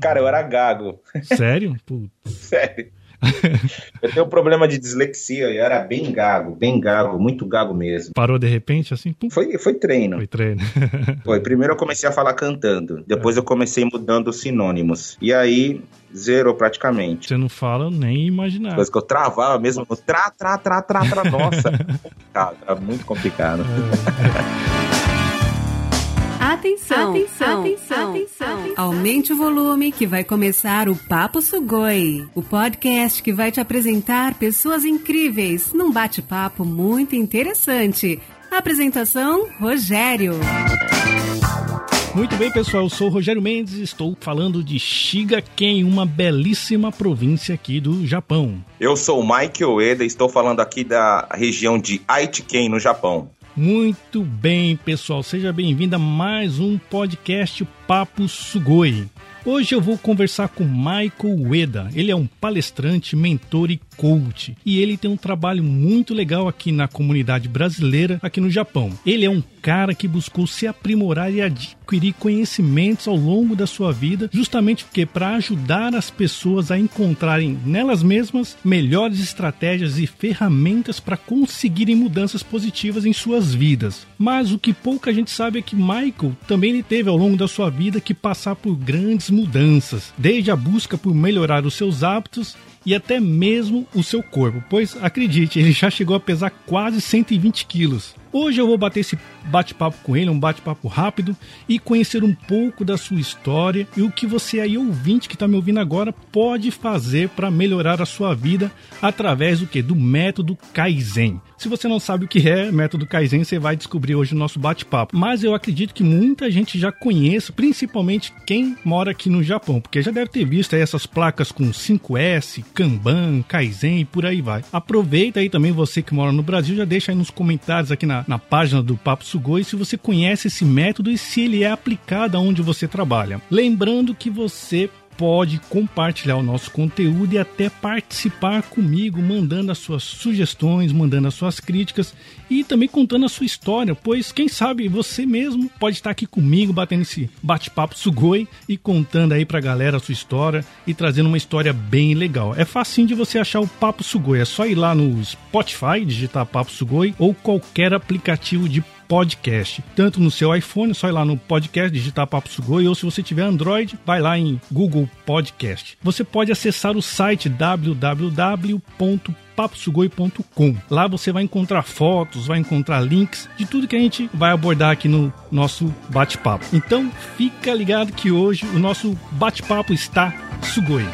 Cara, eu era gago. Sério? Putz. Sério. eu tenho um problema de dislexia, eu era bem gago, bem gago, muito gago mesmo. Parou de repente, assim? Pum. Foi, foi treino. Foi treino. Foi. Primeiro eu comecei a falar cantando, depois eu comecei mudando os sinônimos. E aí, zerou praticamente. Você não fala nem imaginar. Coisa que eu travava mesmo, tra, tra, tra, tra, tra, nossa. complicado, era muito complicado. Atenção, atenção, atenção, atenção. Aumente o volume que vai começar o Papo Sugoi, o podcast que vai te apresentar pessoas incríveis num bate-papo muito interessante. Apresentação: Rogério. Muito bem, pessoal. Eu sou o Rogério Mendes e estou falando de Shigaken, uma belíssima província aqui do Japão. Eu sou o Mike Oeda e estou falando aqui da região de Aitken, no Japão. Muito bem, pessoal. Seja bem-vindo a mais um podcast Papo Sugoi. Hoje eu vou conversar com Michael Ueda. Ele é um palestrante, mentor e coach. E ele tem um trabalho muito legal aqui na comunidade brasileira, aqui no Japão. Ele é um cara que buscou se aprimorar e adquirir conhecimentos ao longo da sua vida, justamente porque para ajudar as pessoas a encontrarem nelas mesmas melhores estratégias e ferramentas para conseguirem mudanças positivas em suas vidas. Mas o que pouca gente sabe é que Michael também teve ao longo da sua vida que passar por grandes mudanças, desde a busca por melhorar os seus hábitos e até mesmo o seu corpo, pois acredite, ele já chegou a pesar quase 120 quilos. Hoje eu vou bater esse bate-papo com ele, um bate-papo rápido e conhecer um pouco da sua história e o que você aí ouvinte que está me ouvindo agora pode fazer para melhorar a sua vida através do que do método Kaizen. Se você não sabe o que é método Kaizen, você vai descobrir hoje no nosso bate-papo. Mas eu acredito que muita gente já conhece, principalmente quem mora aqui no Japão, porque já deve ter visto essas placas com 5S, Kanban, Kaizen e por aí vai. Aproveita aí também você que mora no Brasil, já deixa aí nos comentários aqui na na, página do Papo Sugoi se você conhece esse método e se ele é aplicado aonde você trabalha. Lembrando que você pode compartilhar o nosso conteúdo e até participar comigo, mandando as suas sugestões, mandando as suas críticas e também contando a sua história, pois quem sabe você mesmo pode estar aqui comigo batendo esse bate-papo sugoi e contando aí pra galera a sua história e trazendo uma história bem legal. É facinho de você achar o Papo Sugoi, é só ir lá no Spotify, digitar Papo Sugoi ou qualquer aplicativo de podcast. Tanto no seu iPhone, só ir lá no podcast, digitar Papo Sugoi, ou se você tiver Android, vai lá em Google Podcast. Você pode acessar o site www.paposugoi.com. Lá você vai encontrar fotos, vai encontrar links de tudo que a gente vai abordar aqui no nosso bate-papo. Então, fica ligado que hoje o nosso bate-papo está Sugoi.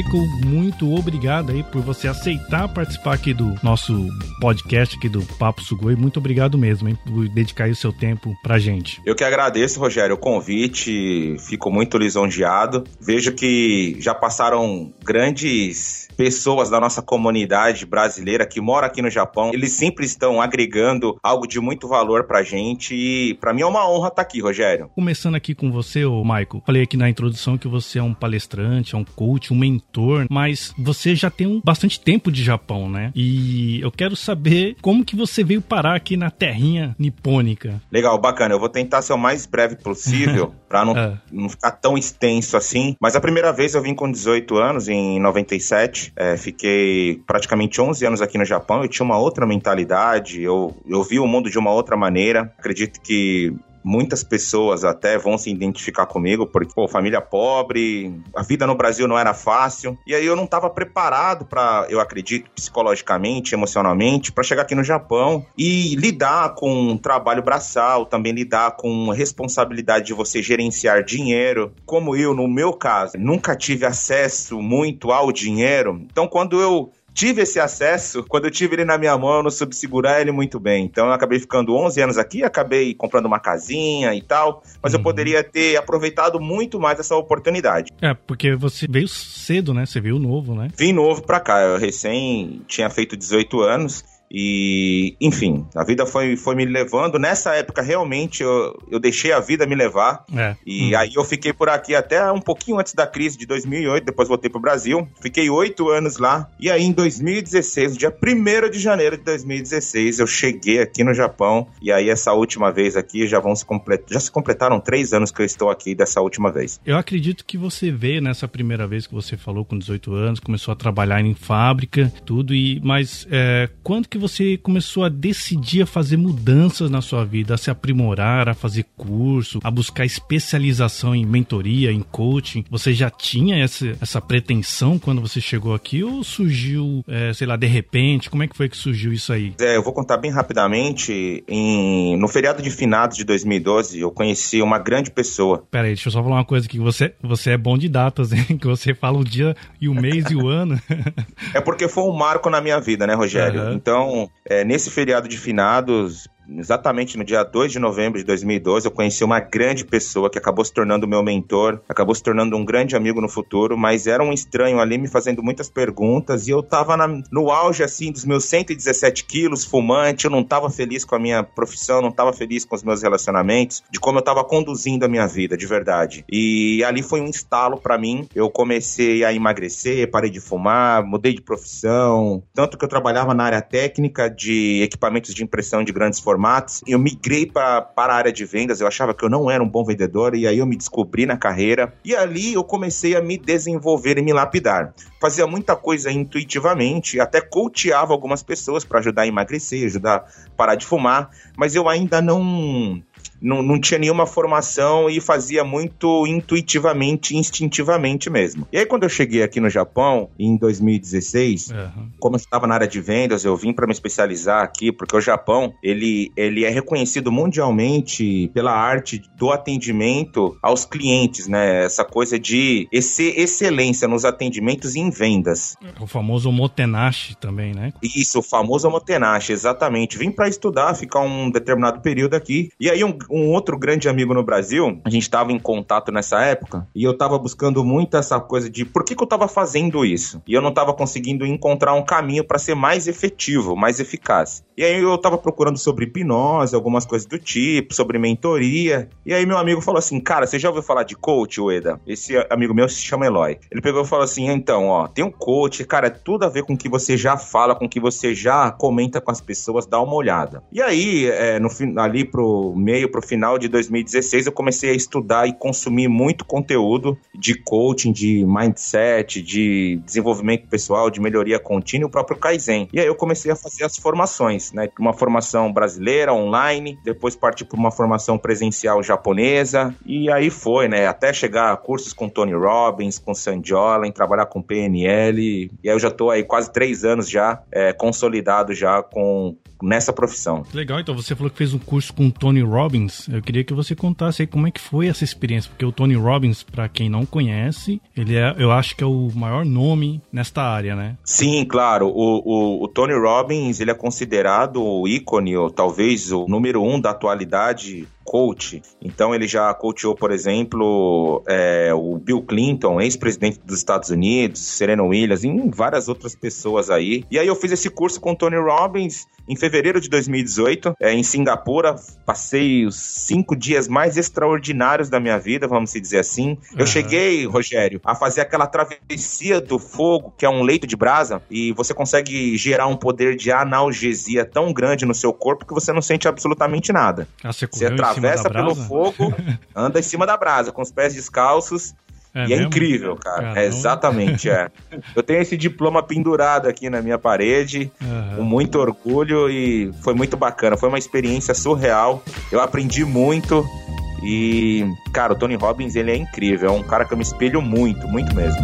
Michael, muito obrigado aí por você aceitar participar aqui do nosso podcast aqui do Papo Sugoi. Muito obrigado mesmo, hein, por dedicar o seu tempo pra gente. Eu que agradeço, Rogério, o convite. Fico muito lisonjeado. Vejo que já passaram grandes pessoas da nossa comunidade brasileira que mora aqui no Japão. Eles sempre estão agregando algo de muito valor pra gente e pra mim é uma honra estar aqui, Rogério. Começando aqui com você, ô Michael. Falei aqui na introdução que você é um palestrante, é um coach, um mentor, mas você já tem um, bastante tempo de Japão, né? E eu quero saber como que você veio parar aqui na terrinha nipônica. Legal, bacana. Eu vou tentar ser o mais breve possível para não, é. não ficar tão extenso assim. Mas a primeira vez eu vim com 18 anos, em 97. É, fiquei praticamente 11 anos aqui no Japão. Eu tinha uma outra mentalidade, eu, eu vi o mundo de uma outra maneira. Acredito que muitas pessoas até vão se identificar comigo, porque, pô, família pobre, a vida no Brasil não era fácil. E aí eu não estava preparado para, eu acredito, psicologicamente, emocionalmente, para chegar aqui no Japão e lidar com um trabalho braçal, também lidar com a responsabilidade de você gerenciar dinheiro. Como eu, no meu caso, nunca tive acesso muito ao dinheiro. Então, quando eu tive esse acesso, quando eu tive ele na minha mão, eu não soube segurar ele muito bem. Então eu acabei ficando 11 anos aqui, acabei comprando uma casinha e tal, mas uhum. eu poderia ter aproveitado muito mais essa oportunidade. É, porque você veio cedo, né? Você veio novo, né? Vim novo pra cá, eu recém tinha feito 18 anos E, enfim, a vida foi, foi me levando. Nessa época, realmente, eu, eu deixei a vida me levar. É. E hum. aí eu fiquei por aqui até um pouquinho antes da crise de 2008. Depois voltei pro Brasil. Fiquei oito anos lá. E aí, em 2016, dia 1 de janeiro de 2016, eu cheguei aqui no Japão. E aí, essa última vez aqui, já vão se completar. Já se completaram três anos que eu estou aqui dessa última vez. Eu acredito que você veio nessa primeira vez que você falou com 18 anos, começou a trabalhar em fábrica, tudo. E mas é, quando que você começou a decidir a fazer mudanças na sua vida, a se aprimorar, a fazer curso, a buscar especialização em mentoria, em coaching? Você já tinha essa, essa pretensão quando você chegou aqui ou surgiu, é, sei lá, de repente? Como é que foi que surgiu isso aí? É, eu vou contar bem rapidamente. Em, no feriado de finados de 2012, eu conheci uma grande pessoa. Pera aí, deixa eu só falar uma coisa aqui. Você, você é bom de datas, hein? Que você fala o dia e o mês e o ano. é porque foi um marco na minha vida, né, Rogério? Uhum. Então, é, nesse feriado de finados, exatamente no dia 2 de novembro de 2012, eu conheci uma grande pessoa que acabou se tornando meu mentor, acabou se tornando um grande amigo no futuro, mas era um estranho ali me fazendo muitas perguntas e eu tava na, no auge, assim, dos meus 117 quilos, fumante, eu não tava feliz com a minha profissão, não tava feliz com os meus relacionamentos, de como eu tava conduzindo a minha vida, de verdade. E ali foi um estalo para mim, eu comecei a emagrecer, parei de fumar, mudei de profissão, tanto que eu trabalhava na área técnica de equipamentos de impressão de grandes formatos, formatos. Eu migrei pra, para a área de vendas, eu achava que eu não era um bom vendedor, e aí eu me descobri na carreira. E ali eu comecei a me desenvolver e me lapidar. Fazia muita coisa intuitivamente, até coachava algumas pessoas para ajudar a emagrecer, ajudar a parar de fumar, mas eu ainda não não, não tinha nenhuma formação e fazia muito intuitivamente, instintivamente mesmo. E aí, quando eu cheguei aqui no Japão, em 2016, uhum. como eu estava na área de vendas, eu vim para me especializar aqui, porque o Japão, ele, ele é reconhecido mundialmente pela arte do atendimento aos clientes, né? Essa coisa de excelência nos atendimentos e em vendas. O famoso motenashi também, né? Isso, o famoso motenashi, exatamente. Vim para estudar, ficar um determinado período aqui. E aí, um, um outro grande amigo no Brasil, a gente estava em contato nessa época, e eu estava buscando muito essa coisa de por que, que eu estava fazendo isso? E eu não estava conseguindo encontrar um caminho para ser mais efetivo, mais eficaz. E aí eu estava procurando sobre hipnose, algumas coisas do tipo, sobre mentoria. E aí meu amigo falou assim: Cara, você já ouviu falar de coach, Ueda? Esse amigo meu se chama Eloy. Ele pegou e falou assim: Então, ó, tem um coach, cara, é tudo a ver com o que você já fala, com o que você já comenta com as pessoas, dá uma olhada. E aí, é, no, ali pro meio, pro pro final de 2016, eu comecei a estudar e consumir muito conteúdo de coaching, de mindset, de desenvolvimento pessoal, de melhoria contínua, o próprio Kaizen. E aí eu comecei a fazer as formações, né? Uma formação brasileira, online, depois parti para uma formação presencial japonesa, e aí foi, né? Até chegar a cursos com Tony Robbins, com Sam Jolen, trabalhar com PNL, e aí eu já tô aí quase três anos já é, consolidado já com nessa profissão. Legal, então você falou que fez um curso com Tony Robbins. Eu queria que você contasse aí como é que foi essa experiência, porque o Tony Robbins, para quem não conhece, ele é, eu acho que é o maior nome nesta área, né? Sim, claro. O, o, o Tony Robbins, ele é considerado o ícone, ou talvez o número um da atualidade coach. Então ele já coachou, por exemplo, é, o Bill Clinton, ex-presidente dos Estados Unidos, Serena Williams, e várias outras pessoas aí. E aí eu fiz esse curso com o Tony Robbins em fevereiro de 2018, é, em Singapura. Passei os cinco dias mais extraordinários da minha vida, vamos dizer assim. Eu uhum. cheguei, Rogério, a fazer aquela travessia do fogo, que é um leito de brasa, e você consegue gerar um poder de analgesia tão grande no seu corpo que você não sente absolutamente nada. Ah, você, você atravessa pelo fogo, anda em cima da brasa, com os pés descalços. É e é mesmo? é incrível, cara. É, exatamente, é. Eu tenho esse diploma pendurado aqui na minha parede, uhum. com muito orgulho e foi muito bacana. Foi uma experiência surreal. Eu aprendi muito e, cara, o Tony Robbins, ele é incrível. É um cara que eu me espelho muito, muito mesmo.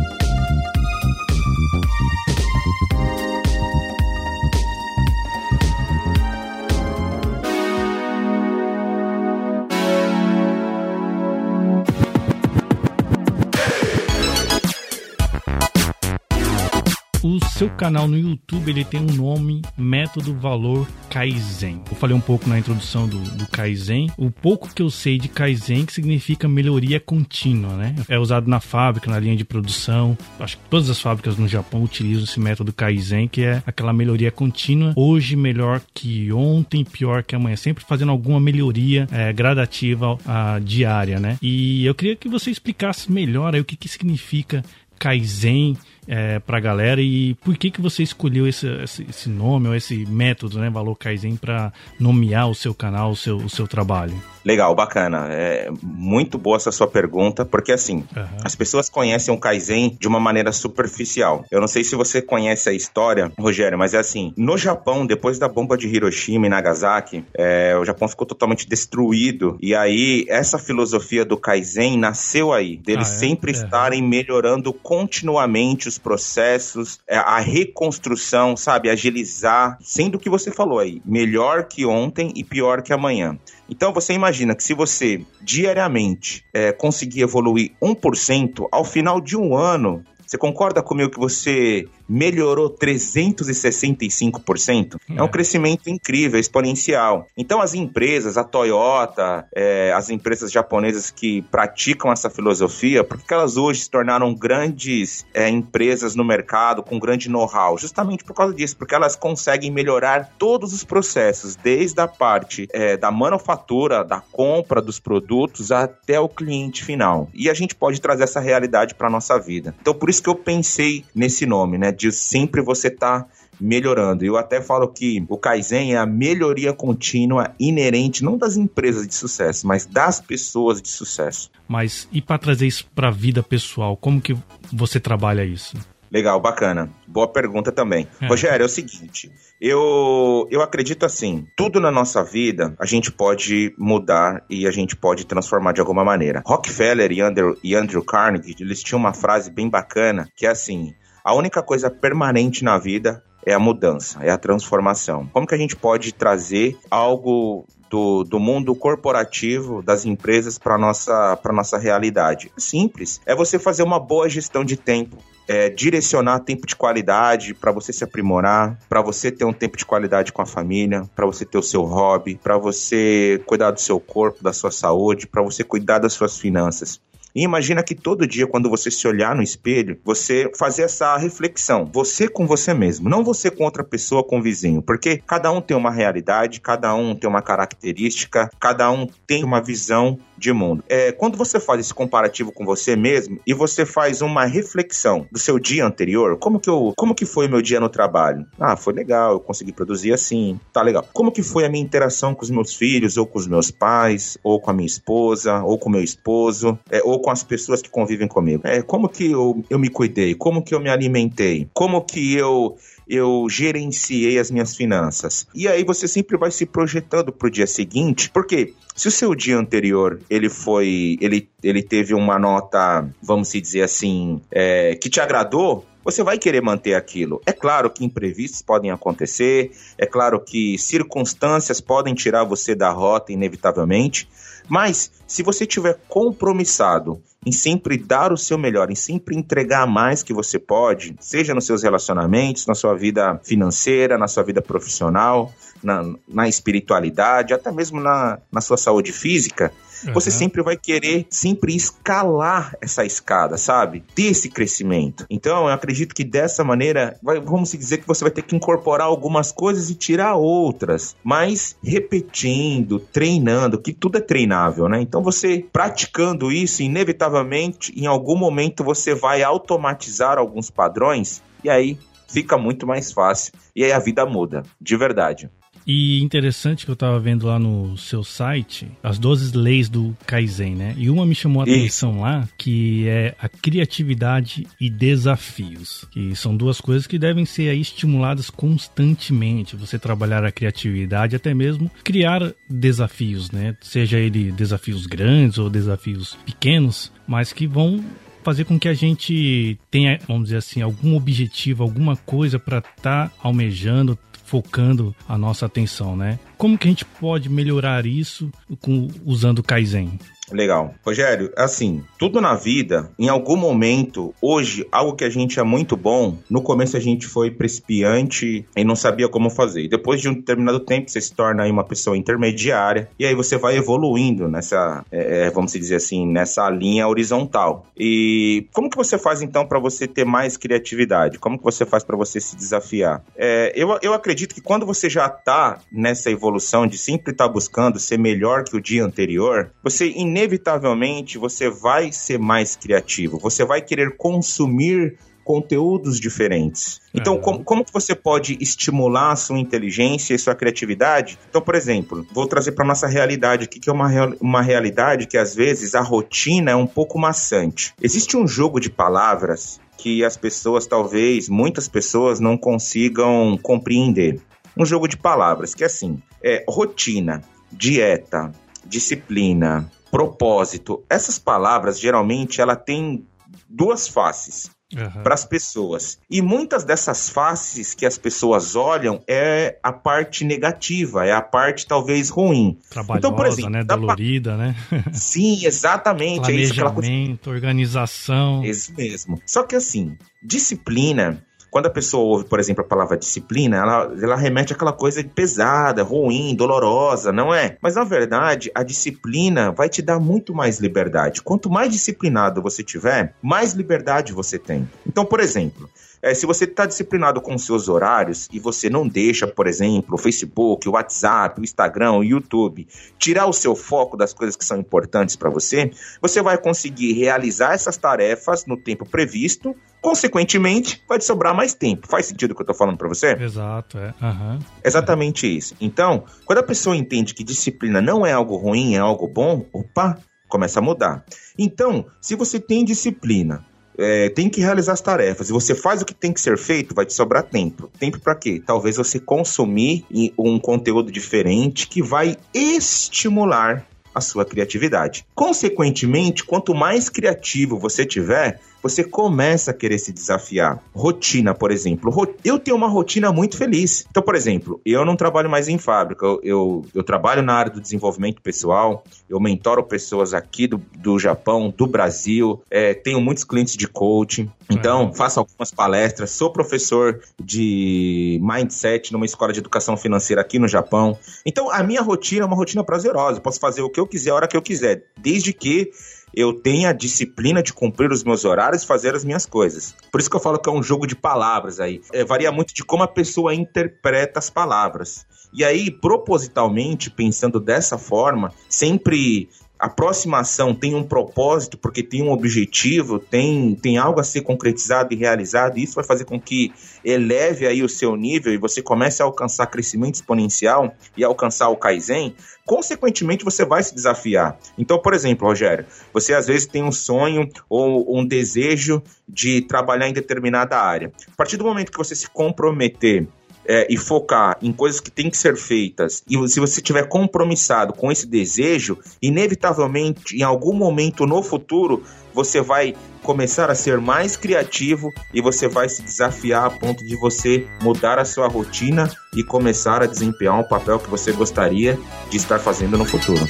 Seu canal no YouTube ele tem um nome Método Valor Kaizen. Eu falei um pouco na introdução do, do Kaizen. O pouco que eu sei de Kaizen que significa melhoria contínua, né? É usado na fábrica, na linha de produção. Acho que todas as fábricas no Japão utilizam esse método Kaizen, que é aquela melhoria contínua. Hoje melhor que ontem, pior que amanhã. Sempre fazendo alguma melhoria é, gradativa a, diária, né? E eu queria que você explicasse melhor aí o que, que significa Kaizen é, para a galera e por que que você escolheu esse, esse, nome ou esse método, né, Valor Kaizen, para nomear o seu canal, o seu, o seu trabalho? Legal, bacana. É muito boa essa sua pergunta, porque assim, uhum. as pessoas conhecem o Kaizen de uma maneira superficial. Eu não sei se você conhece a história, Rogério, mas é assim: no Japão, depois da bomba de Hiroshima e Nagasaki, é, o Japão ficou totalmente destruído. E aí, essa filosofia do Kaizen nasceu aí, deles ah, é? sempre é. estarem melhorando continuamente os processos, é, a reconstrução, sabe? Agilizar, sendo o que você falou aí, melhor que ontem e pior que amanhã. Então você imagina que se você diariamente é, conseguir evoluir 1%, ao final de um ano, você concorda comigo que você melhorou 365%. É. é um crescimento incrível, exponencial. Então, as empresas, a Toyota, é, as empresas japonesas que praticam essa filosofia, por que elas hoje se tornaram grandes é, empresas no mercado com grande know-how? Justamente por causa disso, porque elas conseguem melhorar todos os processos, desde a parte é, da manufatura, da compra dos produtos até o cliente final. E a gente pode trazer essa realidade para nossa vida. Então, por isso que eu pensei nesse nome, né? De sempre você tá melhorando. Eu até falo que o Kaizen é a melhoria contínua inerente não das empresas de sucesso, mas das pessoas de sucesso. Mas e para trazer isso para a vida pessoal, como que você trabalha isso? Legal, bacana. Boa pergunta também. É. Rogério, é o seguinte, eu, eu acredito assim, tudo na nossa vida a gente pode mudar e a gente pode transformar de alguma maneira. Rockefeller e Andrew, e Andrew Carnegie, eles tinham uma frase bem bacana, que é assim, a única coisa permanente na vida é a mudança, é a transformação. Como que a gente pode trazer algo do, do mundo corporativo, das empresas para nossa para nossa realidade? É simples, é você fazer uma boa gestão de tempo. É, direcionar tempo de qualidade para você se aprimorar, para você ter um tempo de qualidade com a família, para você ter o seu hobby, para você cuidar do seu corpo, da sua saúde, para você cuidar das suas finanças. E imagina que todo dia, quando você se olhar no espelho, você fazer essa reflexão. Você com você mesmo, não você com outra pessoa, com o vizinho. Porque cada um tem uma realidade, cada um tem uma característica, cada um tem uma visão de mundo. É, quando você faz esse comparativo com você mesmo e você faz uma reflexão do seu dia anterior, como que, eu, como que foi meu dia no trabalho? Ah, foi legal, eu consegui produzir assim, tá legal. Como que foi a minha interação com os meus filhos, ou com os meus pais, ou com a minha esposa, ou com o meu esposo, é, ou com as pessoas que convivem comigo? É, como que eu, eu me cuidei? Como que eu me alimentei? Como que eu eu gerenciei as minhas finanças. E aí você sempre vai se projetando para o dia seguinte, porque se o seu dia anterior ele foi, ele, ele teve uma nota, vamos dizer assim, é, que te agradou, você vai querer manter aquilo. É claro que imprevistos podem acontecer, é claro que circunstâncias podem tirar você da rota inevitavelmente, mas se você tiver compromissado em sempre dar o seu melhor, em sempre entregar mais que você pode, seja nos seus relacionamentos, na sua vida financeira, na sua vida profissional, na, na espiritualidade, até mesmo na, na sua saúde física, Uhum. Você sempre vai querer sempre escalar essa escada, sabe? Ter esse crescimento. Então, eu acredito que dessa maneira, vai, vamos dizer que você vai ter que incorporar algumas coisas e tirar outras, mas repetindo, treinando, que tudo é treinável, né? Então, você praticando isso, inevitavelmente, em algum momento você vai automatizar alguns padrões e aí fica muito mais fácil. E aí a vida muda, de verdade. E interessante que eu estava vendo lá no seu site as 12 leis do Kaizen, né? E uma me chamou a atenção lá, que é a criatividade e desafios. Que são duas coisas que devem ser aí estimuladas constantemente. Você trabalhar a criatividade, até mesmo criar desafios, né? Seja ele desafios grandes ou desafios pequenos, mas que vão fazer com que a gente tenha, vamos dizer assim, algum objetivo, alguma coisa para estar tá almejando, focando a nossa atenção, né? Como que a gente pode melhorar isso com, usando o Kaizen? Legal. Rogério, assim, tudo na vida, em algum momento, hoje, algo que a gente é muito bom, no começo a gente foi principiante e não sabia como fazer. E depois de um determinado tempo, você se torna aí uma pessoa intermediária e aí você vai evoluindo nessa, é, é vamos dizer assim, nessa linha horizontal. E como que você faz então para você ter mais criatividade? Como que você faz para você se desafiar? É, eu, eu acredito que quando você já tá nessa evolução de sempre estar tá buscando ser melhor que o dia anterior, você inevitavelmente você vai ser mais criativo, você vai querer consumir conteúdos diferentes. Então, uhum. como, como que você pode estimular a sua inteligência e sua criatividade? Então, por exemplo, vou trazer para nossa realidade aqui, que é uma, uma realidade que às vezes a rotina é um pouco maçante. Existe um jogo de palavras que as pessoas, talvez, muitas pessoas não consigam compreender. Um jogo de palavras que é assim, é rotina, dieta, disciplina, propósito. Essas palavras geralmente ela tem duas faces. Uhum. para as pessoas. E muitas dessas faces que as pessoas olham é a parte negativa, é a parte talvez ruim. Trabalhosa, então, por exemplo, né? Dolorida, pa... né? Sim, exatamente. Planejamento, é isso, coisa... organização. Isso mesmo. Só que assim, disciplina quando a pessoa ouve, por exemplo, a palavra disciplina, ela, ela remete àquela coisa pesada, ruim, dolorosa, não é? Mas na verdade, a disciplina vai te dar muito mais liberdade. Quanto mais disciplinado você tiver, mais liberdade você tem. Então, por exemplo, é, se você está disciplinado com seus horários e você não deixa, por exemplo, o Facebook, o WhatsApp, o Instagram, o YouTube, tirar o seu foco das coisas que são importantes para você, você vai conseguir realizar essas tarefas no tempo previsto. Consequentemente, vai te sobrar mais tempo. Faz sentido o que eu estou falando para você? Exato, é. Uhum. Exatamente isso. Então, quando a pessoa entende que disciplina não é algo ruim, é algo bom, opa, começa a mudar. Então, se você tem disciplina, é, tem que realizar as tarefas e você faz o que tem que ser feito, vai te sobrar tempo. Tempo para quê? Talvez você consumir um conteúdo diferente que vai estimular a sua criatividade. Consequentemente, quanto mais criativo você tiver, você começa a querer se desafiar. Rotina, por exemplo. Eu tenho uma rotina muito feliz. Então, por exemplo, eu não trabalho mais em fábrica, eu, eu, eu trabalho na área do desenvolvimento pessoal, eu mentoro pessoas aqui do, do Japão, do Brasil, é, tenho muitos clientes de coaching, então faço algumas palestras, sou professor de mindset numa escola de educação financeira aqui no Japão. Então, a minha rotina é uma rotina prazerosa, eu posso fazer o que eu quiser, a hora que eu quiser, desde que eu tenho a disciplina de cumprir os meus horários e fazer as minhas coisas. Por isso que eu falo que é um jogo de palavras aí. É, varia muito de como a pessoa interpreta as palavras. E aí, propositalmente, pensando dessa forma, sempre aproximação tem um propósito, porque tem um objetivo, tem, tem algo a ser concretizado e realizado, e isso vai fazer com que eleve aí o seu nível e você comece a alcançar crescimento exponencial e alcançar o Kaizen, consequentemente você vai se desafiar. Então, por exemplo, Rogério, você às vezes tem um sonho ou um desejo de trabalhar em determinada área. A partir do momento que você se comprometer é, e focar em coisas que têm que ser feitas, e se você estiver compromissado com esse desejo, inevitavelmente, em algum momento no futuro, você vai começar a ser mais criativo e você vai se desafiar a ponto de você mudar a sua rotina e começar a desempenhar um papel que você gostaria de estar fazendo no futuro.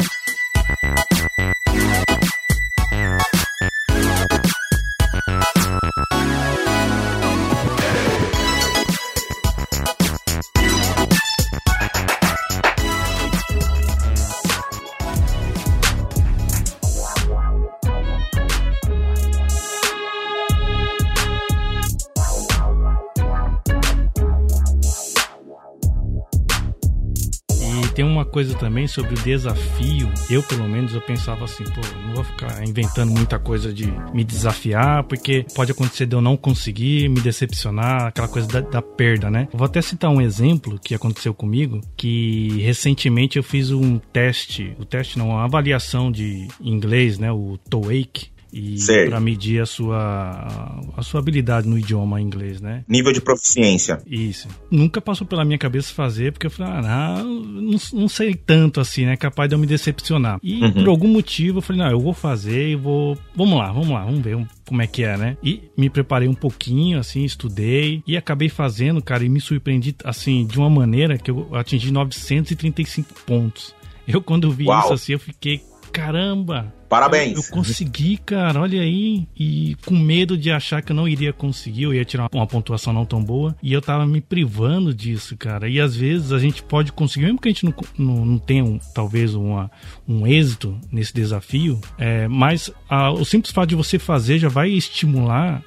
Coisa também sobre o desafio. Eu, pelo menos, eu pensava assim, pô, não vou ficar inventando muita coisa de me desafiar, porque pode acontecer de eu não conseguir, me decepcionar, aquela coisa da, da perda, né? vou até citar um exemplo que aconteceu comigo, que recentemente eu fiz um teste, o teste não, uma avaliação de inglês, né, o TOEIC, e para medir a sua a sua habilidade no idioma inglês, né? Nível de proficiência. Isso. Nunca passou pela minha cabeça fazer, porque eu falei, ah, não, não sei tanto assim, né? Capaz de eu me decepcionar. E uhum. por algum motivo eu falei, não, eu vou fazer e vou. Vamos lá, vamos lá, vamos ver como é que é, né? E me preparei um pouquinho, assim, estudei e acabei fazendo, cara, e me surpreendi, assim, de uma maneira que eu atingi 935 pontos. Eu, quando vi Uau. isso assim, eu fiquei caramba, Parabéns. Eu, eu, consegui, cara, olha aí. E com medo de achar que eu não iria conseguir, eu ia tirar uma pontuação não tão boa. E eu tava me privando disso, cara. E às vezes a gente pode conseguir, mesmo que a gente não, não, não tenha um, talvez uma, um êxito nesse desafio, é, mas a, o simples fato de você fazer já vai estimular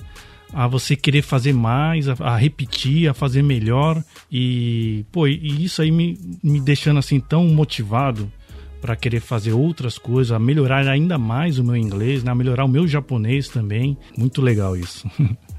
a você querer fazer mais, a, a, repetir, a fazer melhor. E, pô, e isso aí me, me deixando assim tão motivado para querer fazer outras coisas, a melhorar ainda mais o meu inglês, né? a melhorar o meu japonês também. Muito legal isso.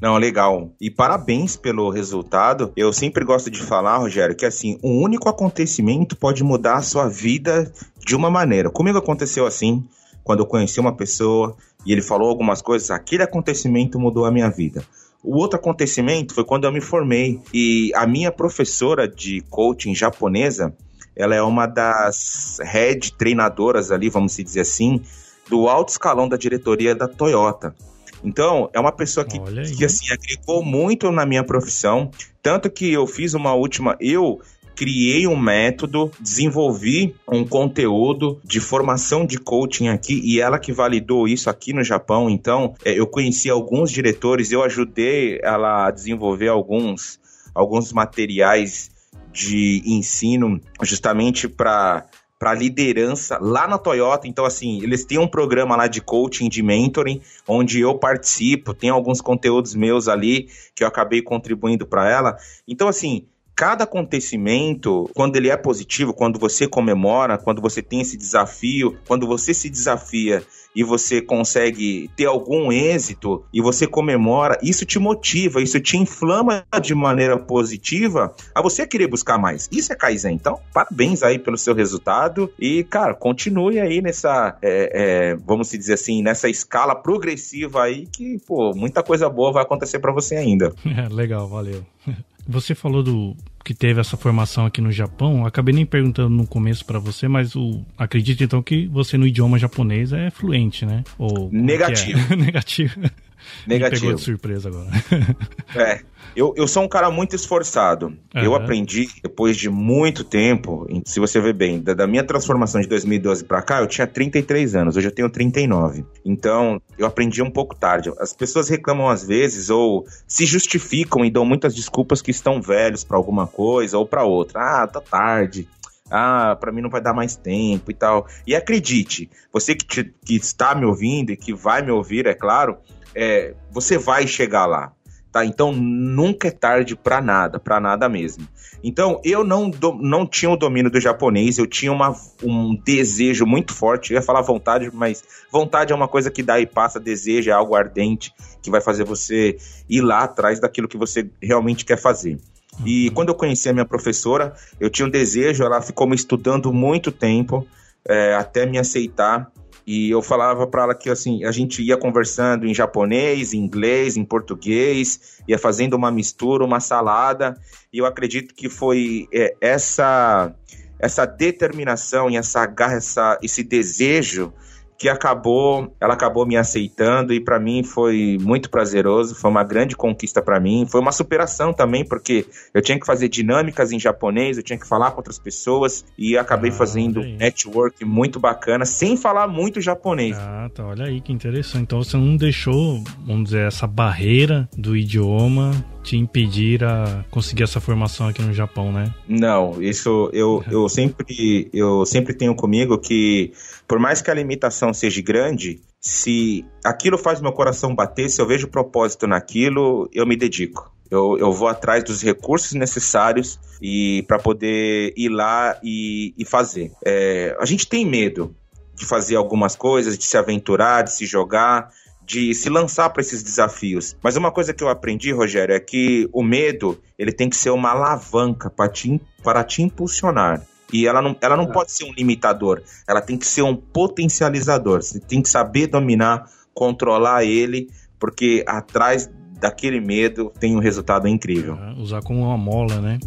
Não, legal. E parabéns pelo resultado. Eu sempre gosto de falar, Rogério, que assim, um único acontecimento pode mudar a sua vida de uma maneira. Comigo aconteceu assim, quando eu conheci uma pessoa e ele falou algumas coisas, aquele acontecimento mudou a minha vida. O outro acontecimento foi quando eu me formei e a minha professora de coaching japonesa, ela é uma das head treinadoras ali, vamos dizer assim, do alto escalão da diretoria da Toyota. Então, é uma pessoa que, que assim, agregou muito na minha profissão. Tanto que eu fiz uma última. Eu criei um método, desenvolvi um conteúdo de formação de coaching aqui e ela que validou isso aqui no Japão. Então, é, eu conheci alguns diretores, eu ajudei ela a desenvolver alguns, alguns materiais de ensino justamente para para liderança lá na Toyota. Então, assim, eles têm um programa lá de coaching, de mentoring, onde eu participo, tem alguns conteúdos meus ali que eu acabei contribuindo para ela. Então, assim, cada acontecimento, quando ele é positivo, quando você comemora, quando você tem esse desafio, quando você se desafia e você consegue ter algum êxito e você comemora, isso te motiva, isso te inflama de maneira positiva a você querer buscar mais. Isso é Kaizen. Então, parabéns aí pelo seu resultado e, cara, continue aí nessa, é, é, vamos dizer assim, nessa escala progressiva aí que, pô, muita coisa boa vai acontecer para você ainda. legal, valeu. Você falou do que teve essa formação aqui no Japão. Acabei nem perguntando no começo para você, mas o acredito então que você no idioma japonês é fluente, né? Ou negativo. É? negativo. Negativo. Me pegou de surpresa agora. é. Eu, eu sou um cara muito esforçado. Uhum. Eu aprendi, depois de muito tempo, se você ver bem, da, da minha transformação de 2012 para cá, eu tinha 33 anos, hoje eu tenho 39. Então, eu aprendi um pouco tarde. As pessoas reclamam às vezes ou se justificam e dão muitas desculpas que estão velhos para alguma coisa ou para outra. Ah, tá tarde ah, para mim não vai dar mais tempo e tal. E acredite, você que, te, que, está me ouvindo e que vai me ouvir, é claro, é, você vai chegar lá. Tá? Então nunca é tarde para nada, para nada mesmo. Então eu não, do, não tinha o domínio do japonês, eu tinha uma, um desejo muito forte. Eu ia falar vontade, mas vontade é uma coisa que dá e passa, desejo é algo ardente que vai fazer você ir lá atrás daquilo que você realmente quer fazer. E uhum. quando eu conheci a minha professora, eu tinha um desejo, ela ficou me estudando muito tempo é, até me aceitar. E eu falava para ela que assim, a gente ia conversando em japonês, em inglês, em português, ia fazendo uma mistura, uma salada. E eu acredito que foi é, essa essa determinação e essa garra, essa, esse desejo que acabou, ela acabou me aceitando e para mim foi muito prazeroso, foi uma grande conquista para mim, foi uma superação também porque eu tinha que fazer dinâmicas em japonês, eu tinha que falar com outras pessoas e acabei ah, fazendo um network muito bacana sem falar muito japonês. Ah, tá, olha aí que interessante. Então você não deixou, vamos dizer, essa barreira do idioma te impedir a conseguir essa formação aqui no Japão, né? Não, isso eu, eu sempre eu sempre tenho comigo que por mais que a limitação seja grande, se aquilo faz meu coração bater, se eu vejo propósito naquilo, eu me dedico. Eu, eu vou atrás dos recursos necessários e para poder ir lá e, e fazer. É, a gente tem medo de fazer algumas coisas, de se aventurar, de se jogar, de se lançar para esses desafios. Mas uma coisa que eu aprendi, Rogério, é que o medo ele tem que ser uma alavanca para te, para te impulsionar. E ela não, ela não é. pode ser um limitador, ela tem que ser um potencializador. Você tem que saber dominar, controlar ele, porque atrás daquele medo tem um resultado incrível. É, usar como uma mola, né?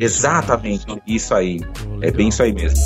Exatamente, isso aí. Pô, é bem isso aí mesmo.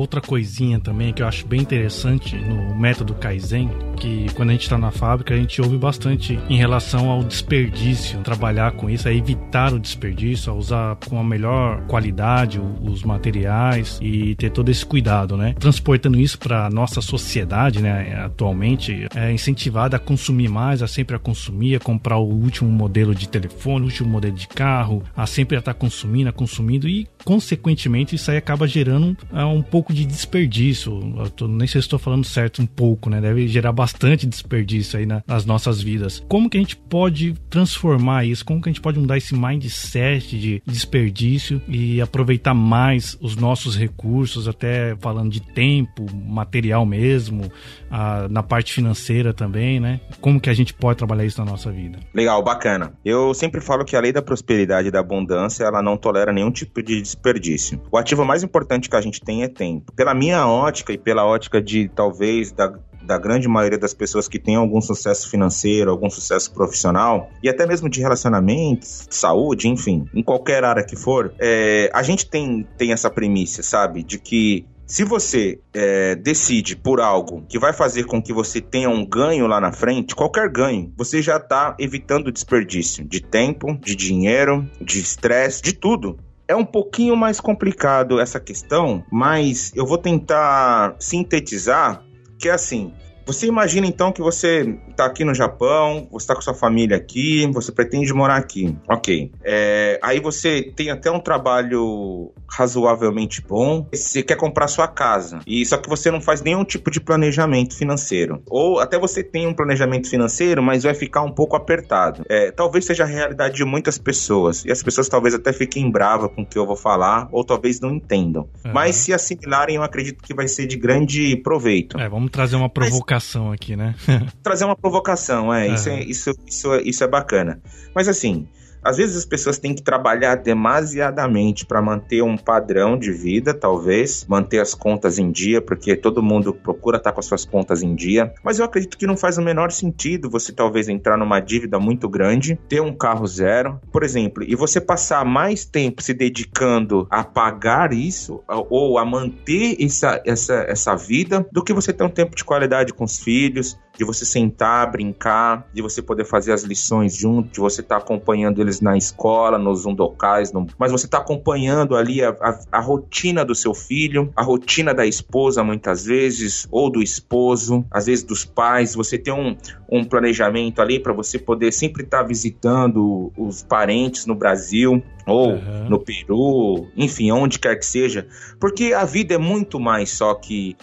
Outra coisinha também que eu acho bem interessante no método Kaizen, que quando a gente está na fábrica a gente ouve bastante em relação ao desperdício, trabalhar com isso, a evitar o desperdício, a usar com a melhor qualidade os materiais e ter todo esse cuidado, né? Transportando isso para nossa sociedade, né? Atualmente é incentivada a consumir mais, a sempre a consumir, a comprar o último modelo de telefone, o último modelo de carro, a sempre estar tá consumindo, a consumindo e consequentemente isso aí acaba gerando uh, um pouco de desperdício. Eu tô, nem sei se estou falando certo um pouco, né? Deve gerar bastante desperdício aí na, nas nossas vidas. Como que a gente pode transformar isso? Como que a gente pode mudar esse mindset de desperdício e aproveitar mais os nossos recursos, até falando de tempo, material mesmo, uh, na parte financeira também, né? Como que a gente pode trabalhar isso na nossa vida? Legal, bacana. Eu sempre falo que a lei da prosperidade e da abundância, ela não tolera nenhum tipo de desperdício. O ativo mais importante que a gente tem é tempo. Pela minha ótica e pela ótica de talvez da da grande maioria das pessoas que têm algum sucesso financeiro, algum sucesso profissional e até mesmo de relacionamentos, saúde, enfim, em qualquer área que for, é, a gente tem, tem essa premissa, sabe? De que se você é, decide por algo que vai fazer com que você tenha um ganho lá na frente, qualquer ganho, você já está evitando desperdício de tempo, de dinheiro, de estresse, de tudo. É um pouquinho mais complicado essa questão, mas eu vou tentar sintetizar que é assim. Você imagina então que você está aqui no Japão, você está com sua família aqui, você pretende morar aqui. Ok. É, aí você tem até um trabalho razoavelmente bom, você quer comprar sua casa. E só que você não faz nenhum tipo de planejamento financeiro. Ou até você tem um planejamento financeiro, mas vai ficar um pouco apertado. É, talvez seja a realidade de muitas pessoas. E as pessoas talvez até fiquem bravas com o que eu vou falar, ou talvez não entendam. Uhum. Mas se assimilarem, eu acredito que vai ser de grande proveito. É, vamos trazer uma provocação provocação aqui, né? trazer uma provocação, é, isso é, isso, isso, isso é bacana. Mas assim, às vezes as pessoas têm que trabalhar demasiadamente para manter um padrão de vida, talvez, manter as contas em dia, porque todo mundo procura estar com as suas contas em dia. Mas eu acredito que não faz o menor sentido você talvez entrar numa dívida muito grande, ter um carro zero, por exemplo, e você passar mais tempo se dedicando a pagar isso ou a manter essa, essa, essa vida do que você ter um tempo de qualidade com os filhos, de você sentar, brincar, de você poder fazer as lições junto, de você estar tá acompanhando eles na escola, nos undocais, no... mas você está acompanhando ali a, a, a, rotina do seu filho, a rotina da esposa muitas vezes, ou do esposo, às vezes dos pais, você tem um, um planejamento ali para você poder sempre estar tá visitando os parentes no Brasil, ou uhum. no Peru, enfim, onde quer que seja, porque a vida é muito mais só que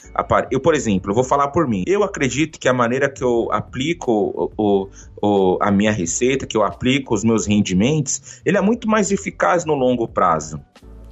eu, por exemplo, eu vou falar por mim. Eu acredito que a maneira que eu aplico o, o, o, a minha receita, que eu aplico os meus rendimentos, ele é muito mais eficaz no longo prazo.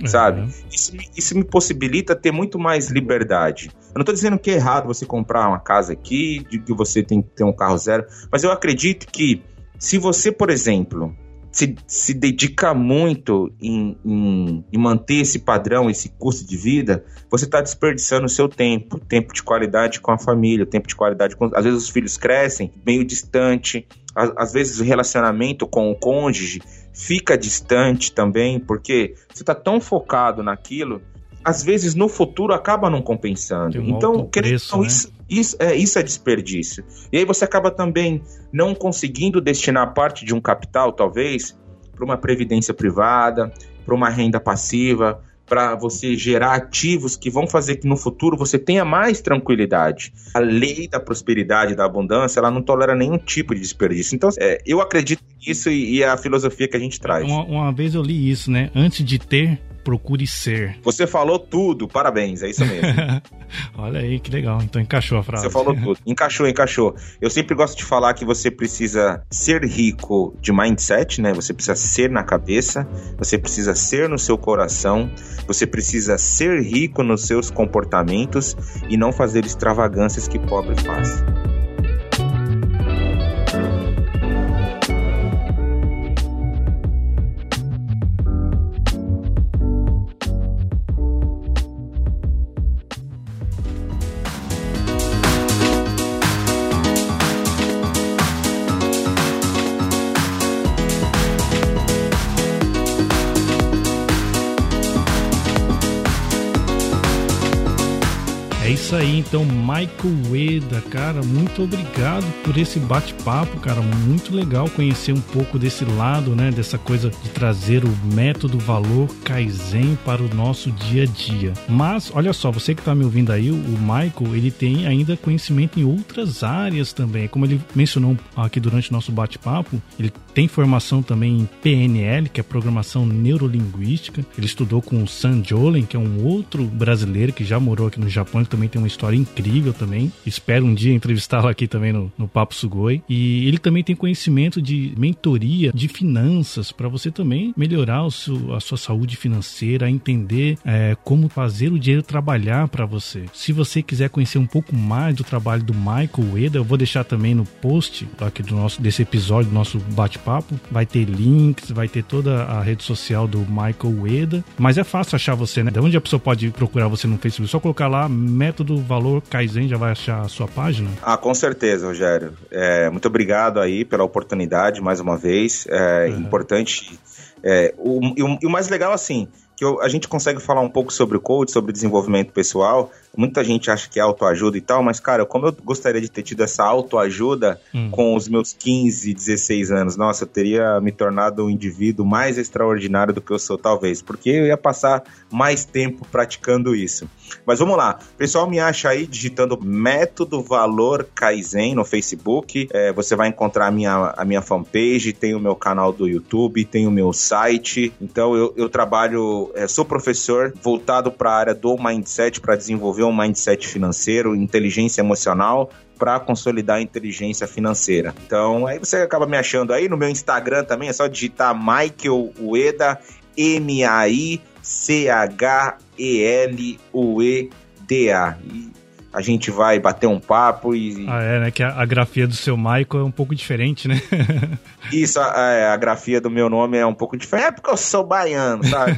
Uhum. Sabe? Isso, isso me possibilita ter muito mais liberdade. Eu não estou dizendo que é errado você comprar uma casa aqui, de que você tem que ter um carro zero, mas eu acredito que se você, por exemplo, se, se dedica muito em, em, em, manter esse padrão, esse custo de vida, você está desperdiçando o seu tempo, tempo de qualidade com a família, tempo de qualidade com. Às vezes os filhos crescem meio distante, às, às vezes o relacionamento com o cônjuge fica distante também, porque você está tão focado naquilo às vezes no futuro acaba não compensando. Um então, preço, né? isso, isso, é, isso é desperdício. E aí você acaba também não conseguindo destinar parte de um capital, talvez, para uma previdência privada, para uma renda passiva, para você gerar ativos que vão fazer que no futuro você tenha mais tranquilidade. A lei da prosperidade, da abundância, ela não tolera nenhum tipo de desperdício. Então, é, eu acredito nisso e, e é a filosofia que a gente traz. Uma, uma vez eu li isso, né? Antes de ter, procure ser. Você falou tudo, parabéns, é isso mesmo. Olha aí, que legal. Então encaixou a frase. Você falou tudo. Encaixou, encaixou. Eu sempre gosto de falar que você precisa ser rico de mindset, né? Você precisa ser na cabeça, você precisa ser no seu coração, você precisa ser rico nos seus comportamentos e não fazer extravagâncias que pobre faz. Então, Michael Ueda, cara, muito obrigado por esse bate-papo, cara, muito legal conhecer um pouco desse lado, né, dessa coisa de trazer o método valor Kaizen para o nosso dia a dia. Mas, olha só, você que está me ouvindo aí, o Michael, ele tem ainda conhecimento em outras áreas também, como ele mencionou aqui durante o nosso bate-papo, ele tem formação também em PNL, que é Programação Neurolinguística, ele estudou com o Sam Jolen, que é um outro brasileiro que já morou aqui no Japão, ele também tem uma história incrível também. Espero um dia entrevistá-lo aqui também no, no Papo Sugoi. E ele também tem conhecimento de mentoria de finanças para você também melhorar seu, a sua saúde financeira, entender é, como fazer o dinheiro trabalhar para você. Se você quiser conhecer um pouco mais do trabalho do Michael Eda, eu vou deixar também no post aqui do nosso desse episódio do nosso bate-papo. Vai ter links, vai ter toda a rede social do Michael Eda. Mas é fácil achar você, né? De onde a pessoa pode procurar você no Facebook? Só colocar lá método valor Kaizen já vai achar a sua página? Ah, com certeza, Rogério. É, muito obrigado aí pela oportunidade mais uma vez. É uhum. importante. É, o, e, o, e o mais legal, assim, que eu, a gente consegue falar um pouco sobre o coach, sobre desenvolvimento pessoal, Muita gente acha que é autoajuda e tal, mas, cara, como eu gostaria de ter tido essa autoajuda hum. com os meus 15, 16 anos, nossa, eu teria me tornado um indivíduo mais extraordinário do que eu sou, talvez, porque eu ia passar mais tempo praticando isso. Mas vamos lá, o pessoal me acha aí digitando Método Valor Kaizen no Facebook, é, você vai encontrar a minha, a minha fanpage, tem o meu canal do YouTube, tem o meu site, então eu, eu trabalho, é, sou professor voltado para a área do mindset, para desenvolver um mindset financeiro, inteligência emocional para consolidar a inteligência financeira. Então, aí você acaba me achando aí no meu Instagram também, é só digitar Michael Ueda, M-A-I-C-H-E-L-U-E-D-A. E a gente vai bater um papo e. Ah, é, né? Que a, a grafia do seu Michael é um pouco diferente, né? Isso, a, a, a, grafia do meu nome é um pouco diferente. É porque eu sou baiano, sabe?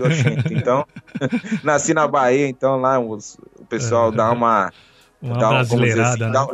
Então, nasci na Bahia, então lá os, o pessoal é, dá uma. Uma dá, brasileirada, assim, né? dá,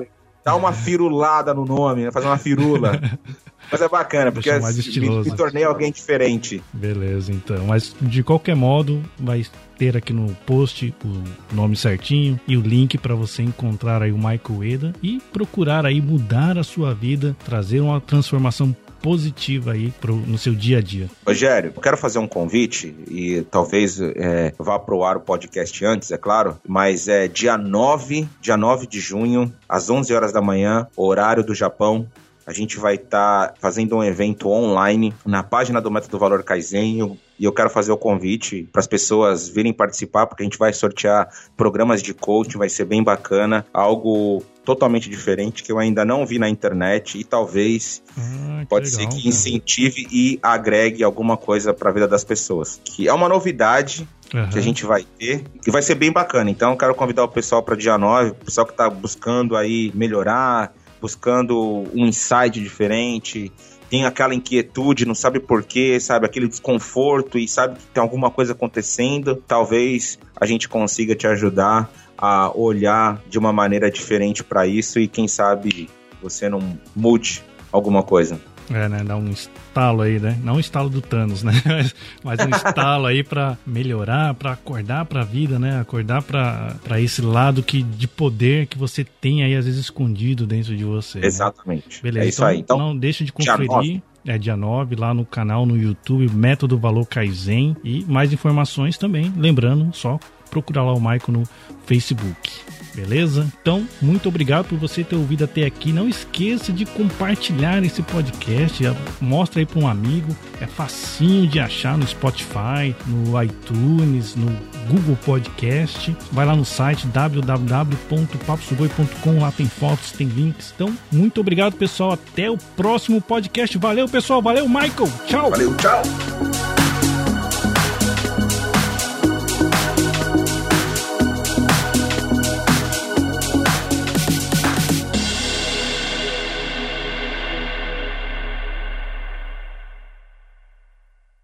dá, uma firulada no nome, né? Fazer uma firula. Mas é bacana, porque me, me tornei alguém diferente. Beleza, então. Mas de qualquer modo, vai ter aqui no post o nome certinho e o link para você encontrar aí o Michael Eda e procurar aí mudar a sua vida, trazer uma transformação positiva aí pro, no seu dia a dia. Rogério, eu quero fazer um convite e talvez é, vá pro ar o podcast antes, é claro, mas é dia 9, dia 9 de junho, às 11 horas da manhã, horário do Japão, a gente vai estar tá fazendo um evento online na página do Método Valor Kaizen. E eu quero fazer o convite para as pessoas virem participar, porque a gente vai sortear programas de coaching, vai ser bem bacana, algo totalmente diferente que eu ainda não vi na internet e talvez ah, pode legal, ser que incentive cara. e agregue alguma coisa para a vida das pessoas. Que é uma novidade uhum. que a gente vai ter e vai ser bem bacana. Então eu quero convidar o pessoal para dia 9, o pessoal que está buscando aí melhorar, buscando um insight diferente, tem aquela inquietude, não sabe porquê, sabe? Aquele desconforto e sabe que tem alguma coisa acontecendo. Talvez a gente consiga te ajudar a olhar de uma maneira diferente para isso e quem sabe você não mude alguma coisa. É, né? Dá um estalo aí, né? Não um estalo do Thanos, né? Mas um estalo aí para melhorar, para acordar para a vida, né? Acordar para esse lado que de poder que você tem aí às vezes escondido dentro de você. Né? Exatamente. Né? Beleza. É então, então, não deixa de conferir. É dia 9 lá no canal no YouTube, Método Valor Kaizen e mais informações também, lembrando, só procurar lá o Michael no Facebook. Beleza? Então, muito obrigado por você ter ouvido até aqui. Não esqueça de compartilhar esse podcast. Mostra aí para um amigo. É facinho de achar no Spotify, no iTunes, no Google Podcast. Vai lá no site www.paposugoi.com. Lá tem fotos, tem links. Então, muito obrigado, pessoal. Até o próximo podcast. Valeu, pessoal. Valeu, Michael. Tchau. Valeu, tchau.